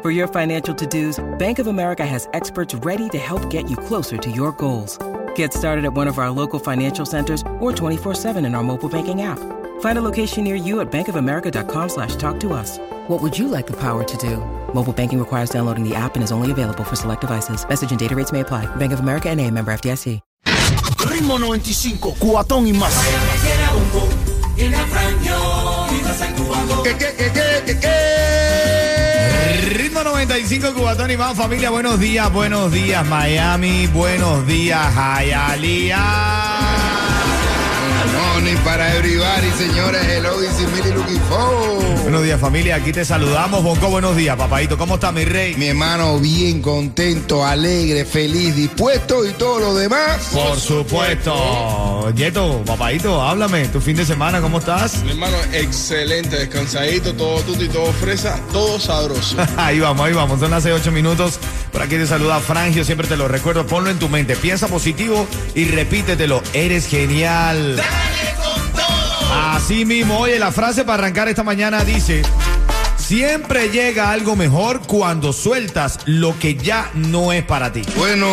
For your financial to-dos, Bank of America has experts ready to help get you closer to your goals. Get started at one of our local financial centers or 24-7 in our mobile banking app. Find a location near you at bankofamerica.com slash talk to us. What would you like the power to do? Mobile banking requires downloading the app and is only available for select devices. Message and data rates may apply. Bank of America and a member FDIC. Ritmo 95, cuatón y más. ¿Qué, qué, qué, qué, qué, qué? Ritmo 95 Cubatón y más familia. Buenos días, buenos días Miami, buenos días Hialeah. Morning para everybody, señores. Hello, this is Millie looking forward. Buenos días familia, aquí te saludamos. Bonco, buenos días, papadito. ¿Cómo está mi rey? Mi hermano, bien contento, alegre, feliz, dispuesto y todo lo demás. Por supuesto. Yeto, papadito, háblame. ¿Tu fin de semana cómo estás? Mi hermano, excelente, descansadito, todo tuto y todo fresa, todo sabroso. Ahí vamos, ahí vamos. Son las 8 minutos. Por aquí te saluda Frangio. Siempre te lo recuerdo. Ponlo en tu mente. Piensa positivo y repítetelo. Eres genial. Así mismo. Oye, la frase para arrancar esta mañana dice. Siempre llega algo mejor cuando sueltas lo que ya no es para ti. Bueno,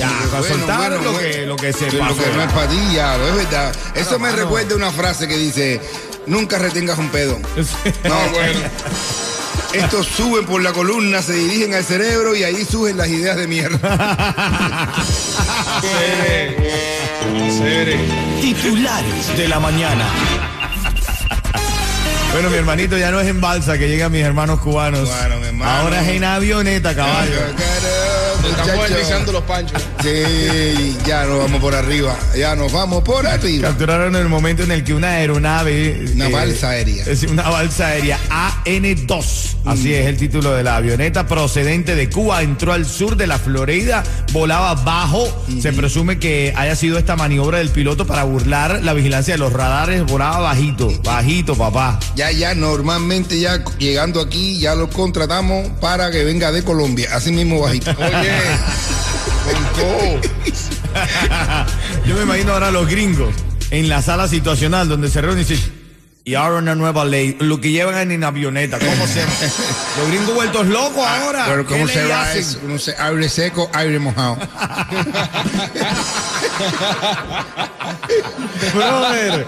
Ya, para bueno, soltar bueno, lo, bueno. que, lo que se Lo pasó. que no es para ti, ya, es verdad. Eso me recuerda una frase que dice, nunca retengas un pedo. No, bueno. Estos suben por la columna, se dirigen al cerebro y ahí suben las ideas de mierda. Cere. Titulares de la mañana. Bueno, mi hermanito ya no es en balsa que llegan mis hermanos cubanos. Bueno, mi hermano. Ahora es en avioneta, caballo. Muchacho. deslizando los panchos. Sí, ya nos vamos por arriba. Ya nos vamos por arriba. Capturaron el momento en el que una aeronave. Una eh, balsa aérea. Es una balsa aérea AN-2. Así es el título de la avioneta procedente de Cuba. Entró al sur de la Florida, volaba bajo. Se presume que haya sido esta maniobra del piloto para burlar la vigilancia de los radares. Volaba bajito, bajito, papá. Ya, ya, normalmente ya llegando aquí, ya lo contratamos para que venga de Colombia. Así mismo bajito. Oye, Yo me imagino ahora a los gringos en la sala situacional donde se reúnen y dicen. Y ahora una nueva ley, lo que llevan en avioneta, ¿cómo se Los gringos vueltos locos ahora. Pero ¿Qué ¿cómo se va hacen? eso? No sé, aire seco, aire mojado. Brother,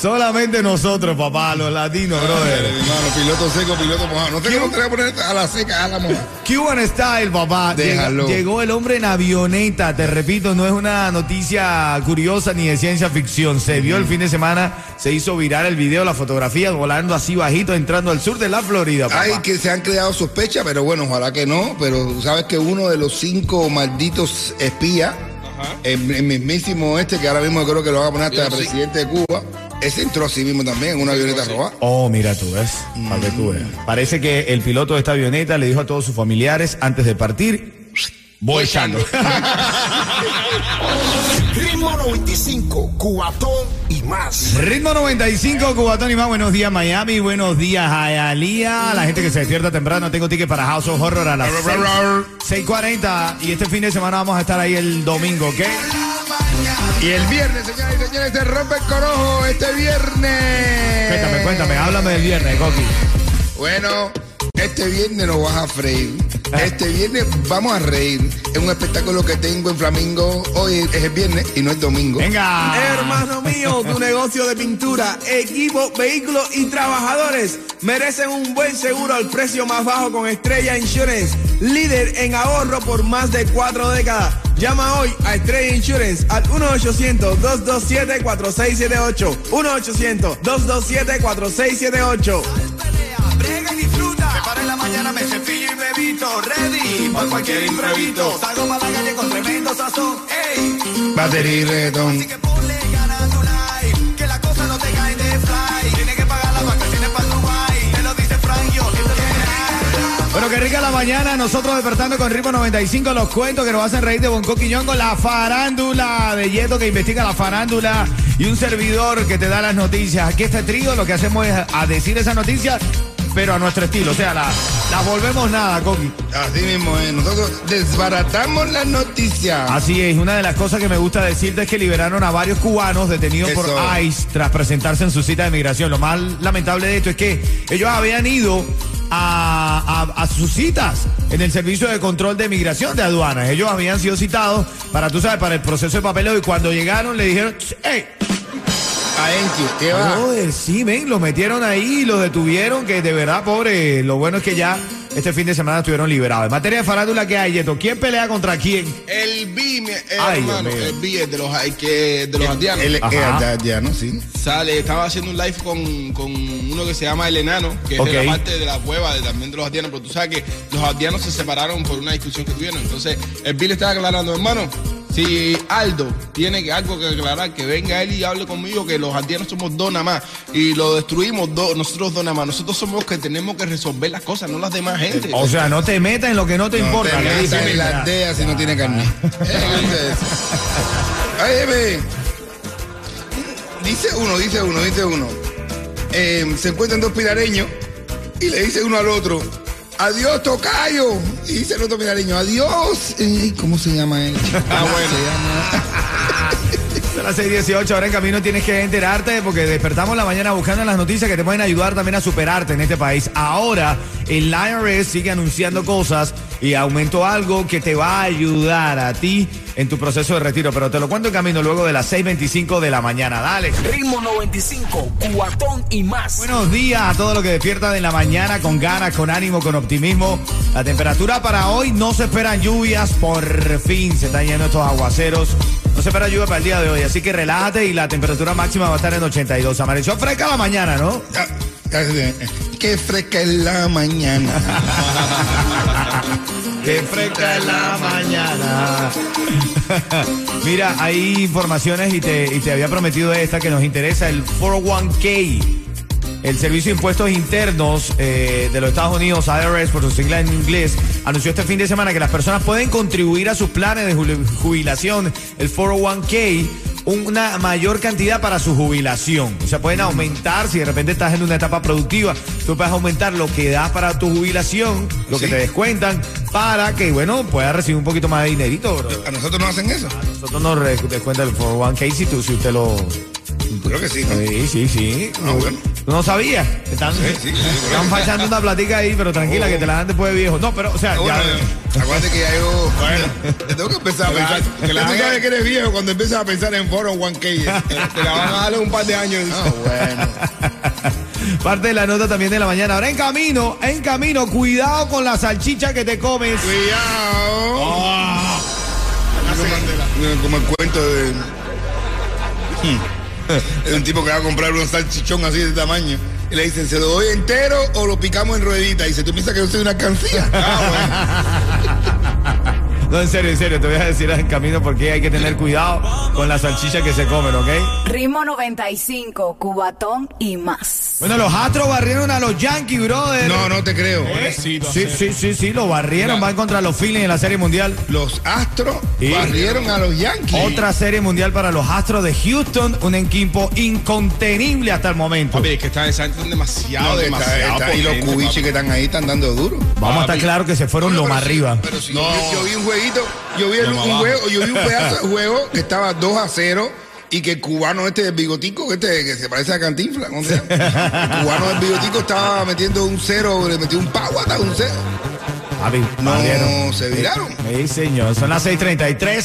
solamente nosotros, papá, los latinos, brother. Hermano, piloto seco, piloto mojado. No sé cómo te voy a poner a la seca, a la mojada. Cuban Style, papá. Déjalo. llegó el hombre en avioneta, te repito, no es una noticia curiosa ni de ciencia ficción. Se vio el fin de semana, se hizo viral el video, la fotografía, volando así bajito, entrando al sur de la Florida, papá. Ay, que se han creado sospechas, pero bueno, ojalá que no. Pero sabes que uno de los cinco malditos espías, el, el mismísimo este, que ahora mismo creo que lo va a poner hasta el sí. presidente de Cuba, ese entró así mismo también en una avioneta roja. Oh, mira tú, ¿ves? Para que tú veas. Parece que el piloto de esta avioneta le dijo a todos sus familiares antes de partir, voy echando. Ritmo 95, cuatón y más. Ritmo 95, Cubatón y más. Buenos días, Miami. Buenos días, Hialeah. La gente que se despierta temprano. Tengo ticket para House of Horror a las 6, 6.40. Y este fin de semana vamos a estar ahí el domingo, ¿ok? Y el viernes, señoras y señores, se rompe el corojo este viernes. Cuéntame, cuéntame. Háblame del viernes, Coqui. Bueno, este viernes nos vas a freír. Este viernes vamos a reír. Es un espectáculo que tengo en Flamingo. Hoy es el viernes y no es domingo. Venga. Hermano mío, tu negocio de pintura, equipo, vehículos y trabajadores merecen un buen seguro al precio más bajo con Estrella Insurance, líder en ahorro por más de cuatro décadas. Llama hoy a Estrella Insurance al 1-800-227-4678. 1-800-227-4678. Brega y disfruta. Me paro en la mañana, me visto. Ready para cualquier imprevisto. Salgo para la calle con tremendo sazón. Ey, Batería y reggaetón. así que ponle ganas tu life. Que la cosa no te cae de fly. Tienes que pagar las vacaciones para Dubai. Te lo dice Frank, yo. Bueno, qué rica la mañana. Nosotros despertando con ritmo 95 los cuentos que nos hacen reír de Bonco Quiñón con la farándula de Yeto que investiga la farándula y un servidor que te da las noticias. Aquí este trío lo que hacemos es a decir esa noticia pero a nuestro estilo. O sea, la, la volvemos nada, Coqui. Así mismo, eh. nosotros desbaratamos las noticias. Así es, una de las cosas que me gusta decirte es que liberaron a varios cubanos detenidos por. ICE tras presentarse en su cita de migración. Lo más lamentable de esto es que ellos habían ido a, a- a sus citas en el servicio de control de migración de aduanas. Ellos habían sido citados para, tú sabes, para el proceso de papeleo y cuando llegaron le dijeron, hey, A Enki, ¿qué va? Brother, sí, ven, lo metieron ahí y lo detuvieron, que de verdad, pobre, lo bueno es que ya este fin de semana estuvieron liberados. En materia de farándula, ¿qué hay, Yeto? ¿Quién pelea contra quién? El B, mi- eh, Ay, hermano, Dios el B es de los, hay que, de los haitianos. Él Ajá. es ya, ¿no? Sí. Sale, estaba haciendo un live con, con uno que se llama El Enano, que es de la parte de la cueva de, también de los haitianos, pero tú sabes que los haitianos se separaron por una discusión que tuvieron. Entonces, el Bill estaba aclarando, hermano, si Aldo tiene que- algo que aclarar, que venga él y hable conmigo, que los haitianos somos dos nada más, y lo destruimos dos, nosotros dos nada más. Nosotros somos los que tenemos que resolver las cosas, no las demás gente. O sea, no te metas en lo que no te No importa. te metas en las deas si no tiene carne. Eh, Óyeme. Dice uno, dice uno, dice uno. Eh, se encuentran dos pirareños y le dice uno al otro, adiós tocayo. Y dice el otro pirareño, adiós. ¿Cómo se llama él? Ah, bueno. Se llama- Son las 6:18, ahora en camino tienes que enterarte porque despertamos la mañana buscando las noticias que te pueden ayudar también a superarte en este país. Ahora el IRS sigue anunciando cosas y aumentó algo que te va a ayudar a ti en tu proceso de retiro, pero te lo cuento en camino luego de las 6:25 de la mañana. Dale. Ritmo 95, cuatón y más. Buenos días a todos los que despiertan en la mañana con ganas, con ánimo, con optimismo. La temperatura para hoy no se esperan lluvias, por fin se están yendo estos aguaceros. No se espera lluvia para el día de hoy, así que relájate y la temperatura máxima va a estar en 82. Amaneció fresca la mañana, ¿no? Qué fresca es la mañana. Qué fresca es la mañana. Mira, hay informaciones y te, y te había prometido esta que nos interesa, el 401k. El Servicio de Impuestos Internos eh, de los Estados Unidos, IRS, por sus siglas en inglés, anunció este fin de semana que las personas pueden contribuir a sus planes de ju- jubilación, el 401k, una mayor cantidad para su jubilación. O sea, pueden aumentar, si de repente estás en una etapa productiva, tú puedes aumentar lo que das para tu jubilación, lo que te descuentan, para que, bueno, puedas recibir un poquito más de dinerito. bro. ¿A nosotros no hacen eso? Nosotros nos re- descuenta el 401k si, tú, si usted lo... Creo que sí, ¿no? Sí, sí, sí. Ah, bueno. ¿Tú no sabías? Están, Sí, sí, sí, están fachando una platica ahí, pero tranquila, que te la dan después de viejo. No, pero, o sea, Ah, bueno, ya. acuérdate que ya yo. Te tengo que empezar a pensar. que la tú sabes que eres viejo cuando empiezas a pensar en 401k. Te la van a dar un par de años. Ah, bueno. Parte de la nota también de la mañana. Ahora en camino, en camino, cuidado con la salchicha que te comes. Cuidado. Hace- como el cuento de. Es un tipo que va a comprar un salchichón así de tamaño. Y le dicen, ¿se lo doy entero o lo picamos en ruedita? Y dice, ¿tú piensas que yo soy una cancilla? Ah, No, en serio, en serio, te voy a decir en camino porque hay que tener cuidado con la salchicha que se comen, ¿ok? Ritmo 95, Cubatón y más. Bueno, los Astros barrieron a los Yankees, brother. No, no te creo. Sí, sí, sí, sí, lo barrieron. Van contra los Phillies en la Serie Mundial. Los Astros Sí. barrieron a los Yankees. Otra Serie Mundial para los Astros de Houston. Un equipo incontenible hasta el momento. Es que están, demasiado, No, que está- demasiado. está- y los papi. que están ahí están dando duro. Vamos a estar claros que se fueron lo más arriba. Pero si No. yo, yo vi un jueguito, yo vi el- un abajo. juego, yo vi un pedazo de juego que estaba 2 a 0 y que el cubano este del bigotico, este que se parece a Cantinfla, ¿cómo se llama? El cubano del bigotico estaba metiendo un cero, le metió un pavo hasta un cero. Papi. No, se viraron. Sí, señor. Son las 6:33.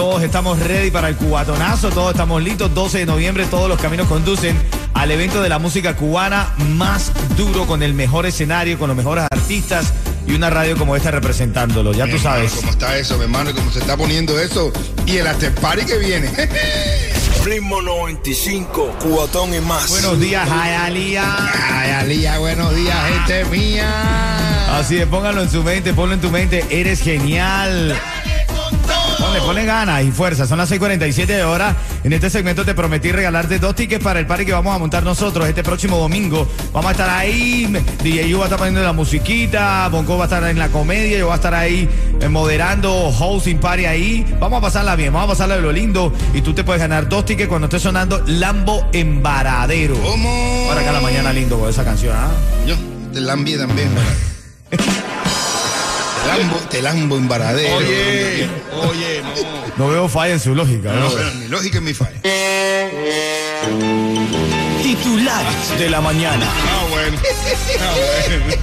Todos estamos ready para el cubatonazo. Todos estamos listos. 12 de noviembre. Todos los caminos conducen al evento de la música cubana más duro, con el mejor escenario, con los mejores artistas y una radio como esta representándolo. Ya Mi tú hermano, sabes. ¿Cómo está eso, mi hermano? Y ¿Cómo se está poniendo eso? Y el after party que viene. Ritmo 95, cuatón y más. Buenos días, Jayalía. Ay, Alía, buenos días, gente mía. Así es, póngalo en su mente, ponlo en tu mente. Eres genial. Ponle, ponle ganas y fuerza. Son las 6:47 de hora. En este segmento te prometí regalarte dos tickets para el party que vamos a montar nosotros este próximo domingo. Vamos a estar ahí. DJ va a estar poniendo la musiquita. Bonco va a estar en la comedia. Yo voy a estar ahí eh, moderando, hosting party ahí. Vamos a pasarla bien. Vamos a pasarla de lo lindo. Y tú te puedes ganar dos tickets cuando esté sonando Lambo Embaradero. ¿Cómo? Para acá la mañana lindo con esa canción, ¿ah? Yo te lambi también. ¿verdad? te lambo, te lambo en Varadero. Oye, oye, no. No veo falla en su lógica, ¿no? No, bueno, mi lógica es mi falla. Titulares de la mañana. Ah, bueno. Ah, bueno.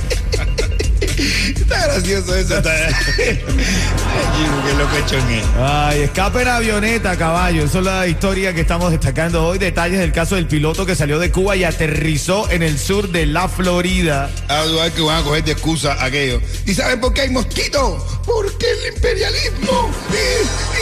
Está gracioso eso. Está... Ay, qué loco choné. Ay, escape en avioneta, caballo. Esa es la historia que estamos destacando hoy. Detalles del caso del piloto que salió de Cuba y aterrizó en el sur de la Florida. A dudar que van a coger de excusa aquello. ¿Y saben por qué hay mosquitos? Porque el imperialismo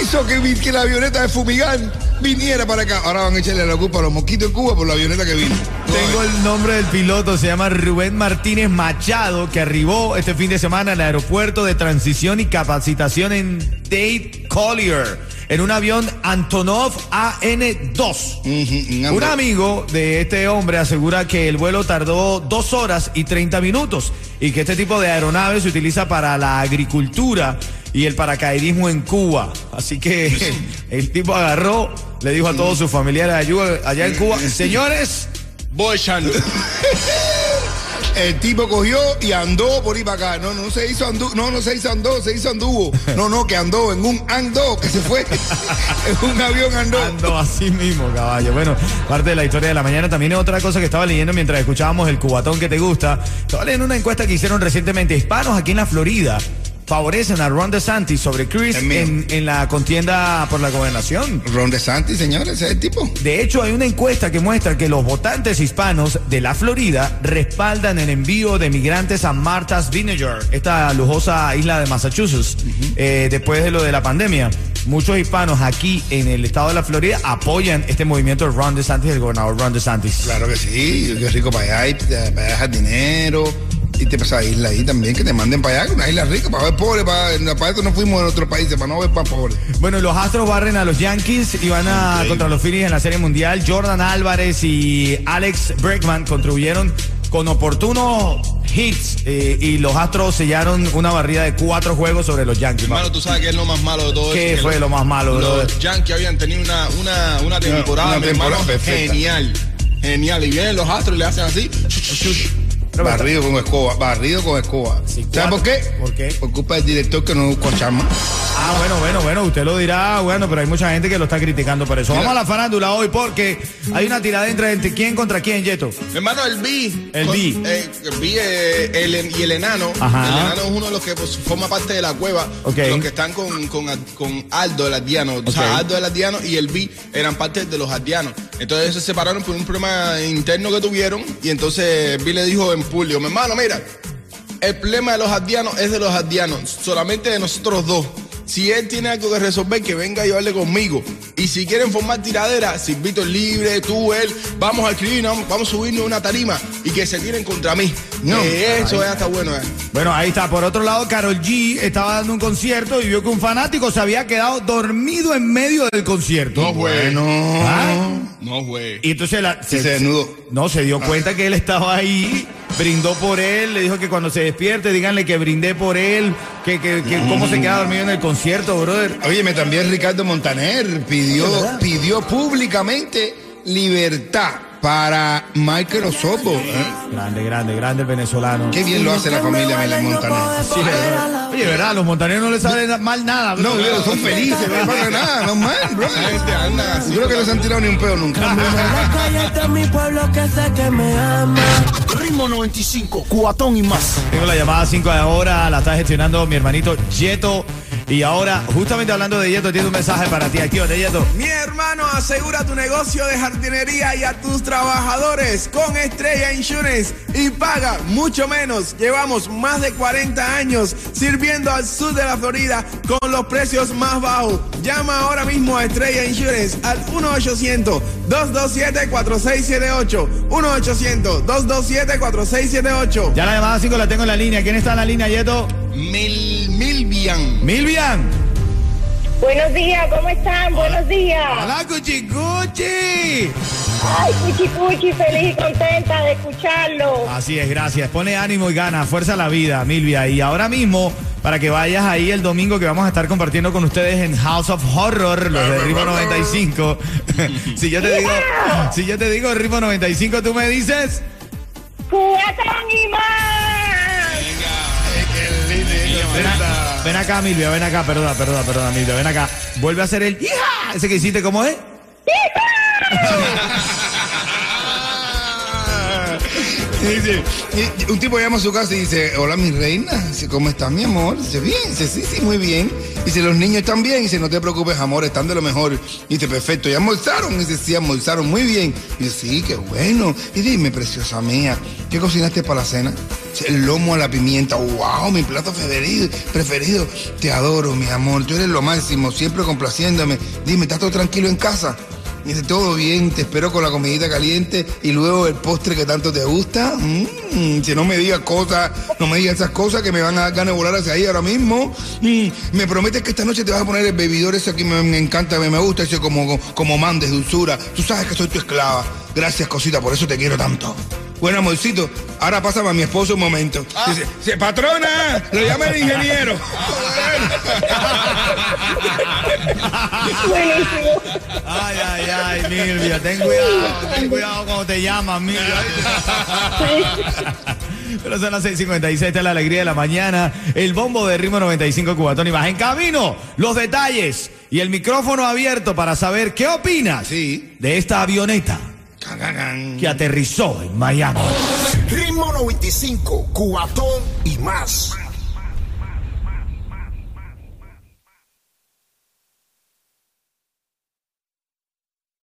hizo que, que la avioneta de Fumigán viniera para acá. Ahora van a echarle la culpa a los mosquitos en Cuba por la avioneta que vino. Tengo el nombre del piloto, se llama Rubén Martínez Machado, que arribó este fin de semana al aeropuerto de transición y capacitación en Dade Collier, en un avión Antonov AN-2. Ujú, Un amigo de este hombre asegura que el vuelo tardó dos horas y 30 minutos y que este tipo de aeronave se utiliza para la agricultura y el paracaidismo en Cuba. Así que el tipo agarró, le dijo a todos sus familiares allá- allá en Cuba, señores, Voy echando. El tipo cogió y andó por ahí para acá. No, no se hizo andú, no, no se hizo andó, se hizo anduvo. No, no, que andó en un andó, que se fue. en un avión andó. ando así mismo, caballo. Bueno, parte de la historia de la mañana también es otra cosa que estaba leyendo mientras escuchábamos el cubatón que te gusta. Estaba leyendo una encuesta que hicieron recientemente. Hispanos aquí en la Florida favorecen a Ron DeSantis sobre Chris en, en la contienda por la gobernación. Ron DeSantis, señores, ese es el tipo. De hecho, hay una encuesta que muestra que los votantes hispanos de la Florida respaldan el envío de migrantes a Martha's Vineyard, esta lujosa isla de Massachusetts, eh, después de lo de la pandemia. Muchos hispanos aquí en el estado de la Florida apoyan este movimiento de Ron DeSantis, el gobernador Ron DeSantis. Claro que sí, qué rico para allá, te, para allá dejar dinero. Y te pasa isla ahí también, que te manden para allá, una isla rica, para ver pobres, para, para eso no fuimos en otros países, para no ver para pobres. Bueno, los Astros barren a los Yankees y van a contra los Phillies en la Serie Mundial. Jordan Álvarez y Alex Bregman contribuyeron con oportunos hits eh, y los Astros sellaron una barrida de cuatro juegos sobre los Yankees. Hermano, tú sabes que es lo más malo de todo ¿Qué eso. que fue lo más malo, brother? Los Yankees habían tenido una, una, una temporada, una mi temporada hermano, perfecta. genial. Genial. Y vienen los astros y le hacen así. Barrido con escoba, barrido con escoba. Sí, ¿Sabes por qué? ¿Por qué? Por culpa del director que no buscó chama. Ah, bueno, bueno, bueno, usted lo dirá, bueno, pero hay mucha gente que lo está criticando por eso. Vamos a la farándula hoy porque hay una tirada entre quién contra quién, Yeto. Mi hermano, el B. El con- B. eh, el B eh, el- y el enano. Ajá. El enano es uno de los que pues, forma parte de la cueva. Los que están con, con, con Aldo, el aldeano. O Ok. sea, Aldo, el aldeano y el B eran parte de los aldeanos. Entonces se separaron por un problema interno que tuvieron. Y entonces B le dijo en Pulio, mi hermano, mira, el problema de los aldeanos es de los aldeanos, solamente de nosotros dos. Si él tiene algo que resolver, que venga y hable conmigo. Y si quieren formar tiradera, Silvito es libre, tú, él, vamos a escribir, vamos, vamos a subirnos una tarima y que se tiren contra mí. No. Que eso es hasta bueno. eh. Bueno, ahí está. Por otro lado, Carol G estaba dando un concierto y vio que un fanático se había quedado dormido en medio del concierto. No, güey. Bueno. ¿Ah? No, güey. Y entonces la, se desnudó. No, se dio cuenta que él estaba ahí, brindó por él, le dijo que cuando se despierte, díganle que brindé por él, que, que, que cómo se queda dormido en el concierto, brother. Óyeme, también Ricardo Montaner pidió, pidió públicamente libertad para Michael Osobo. ¿eh? Grande, grande, grande el venezolano. Qué bien lo hace la familia Mela Montaner. Sí, ¿verdad? Oye, ¿verdad? A los montaneros no les sale na- mal nada. No, bro. bro, son felices, no pasa nada, no mal, bro. Yo creo que no se han tirado ni un pedo nunca. Ritmo 95, cuatón y más. Tengo la llamada 5 de ahora, la está gestionando mi hermanito Yeto. Y ahora, justamente hablando de Yeto, tiene un mensaje para ti aquí, ¿de Yeto? Mi hermano, asegura tu negocio de jardinería y a tus trabajadores con Estrella Insurance y paga mucho menos. Llevamos más de 40 años sirviendo al sur de la Florida con los precios más bajos. Llama ahora mismo a Estrella Insurance al 1-800-227-4678. 1-800-227-4678. Ya la llamada 5 la tengo en la línea. ¿Quién está en la línea, Yeto? Mil, Milvian. Milvian. Buenos días, ¿cómo están? Buenos días. ¡Hola, Cuchicuchi! Ay, cuchi cuchi, feliz y contenta de escucharlo. Así es, gracias. Pone ánimo y gana, fuerza a la vida, Milvia. Y ahora mismo, para que vayas ahí el domingo que vamos a estar compartiendo con ustedes en House of Horror, los de Ritmo 95. si yo te digo, si yo te digo Ritmo 95, tú me dices. A- ven acá, Milvia, ven acá, perdona, perdona, perdona, Milvia, ven acá. Vuelve a hacer el ¡Hija! Ese que hiciste, ¿cómo es? Dice, un tipo llama a su casa y dice, hola mi reina, ¿cómo estás mi amor? Dice, bien, dice, sí, sí, muy bien. Dice, los niños están bien, dice, no te preocupes amor, están de lo mejor. Dice, perfecto, ¿ya almorzaron? Dice, sí, almorzaron muy bien. Dice, sí, qué bueno. Y dime, preciosa mía, ¿qué cocinaste para la cena? El lomo a la pimienta, wow, mi plato preferido, preferido. Te adoro, mi amor, tú eres lo máximo, siempre complaciéndome. Dime, ¿estás todo tranquilo en casa? Dice, todo bien, te espero con la comidita caliente y luego el postre que tanto te gusta. Mm, si no me digas cosas, no me digas esas cosas que me van a dar ganas de volar hacia ahí ahora mismo. Mm, me prometes que esta noche te vas a poner el bebidor ese que me, me encanta, me, me gusta, ese como, como mandes, dulzura. Tú sabes que soy tu esclava. Gracias, cosita, por eso te quiero tanto. Bueno, amorcito, ahora pásame a mi esposo un momento. Dice, dice, patrona, lo llama el ingeniero. Buenísimo. Ay, ay, Milvia, ten cuidado, ten cuidado cuando te llaman, Milvia. Pero son las 6:56, esta es la alegría de la mañana. El bombo de ritmo 95 Cubatón y más. En camino, los detalles y el micrófono abierto para saber qué opinas Sí. de esta avioneta que aterrizó en Miami. Ritmo 95, Cubatón y más.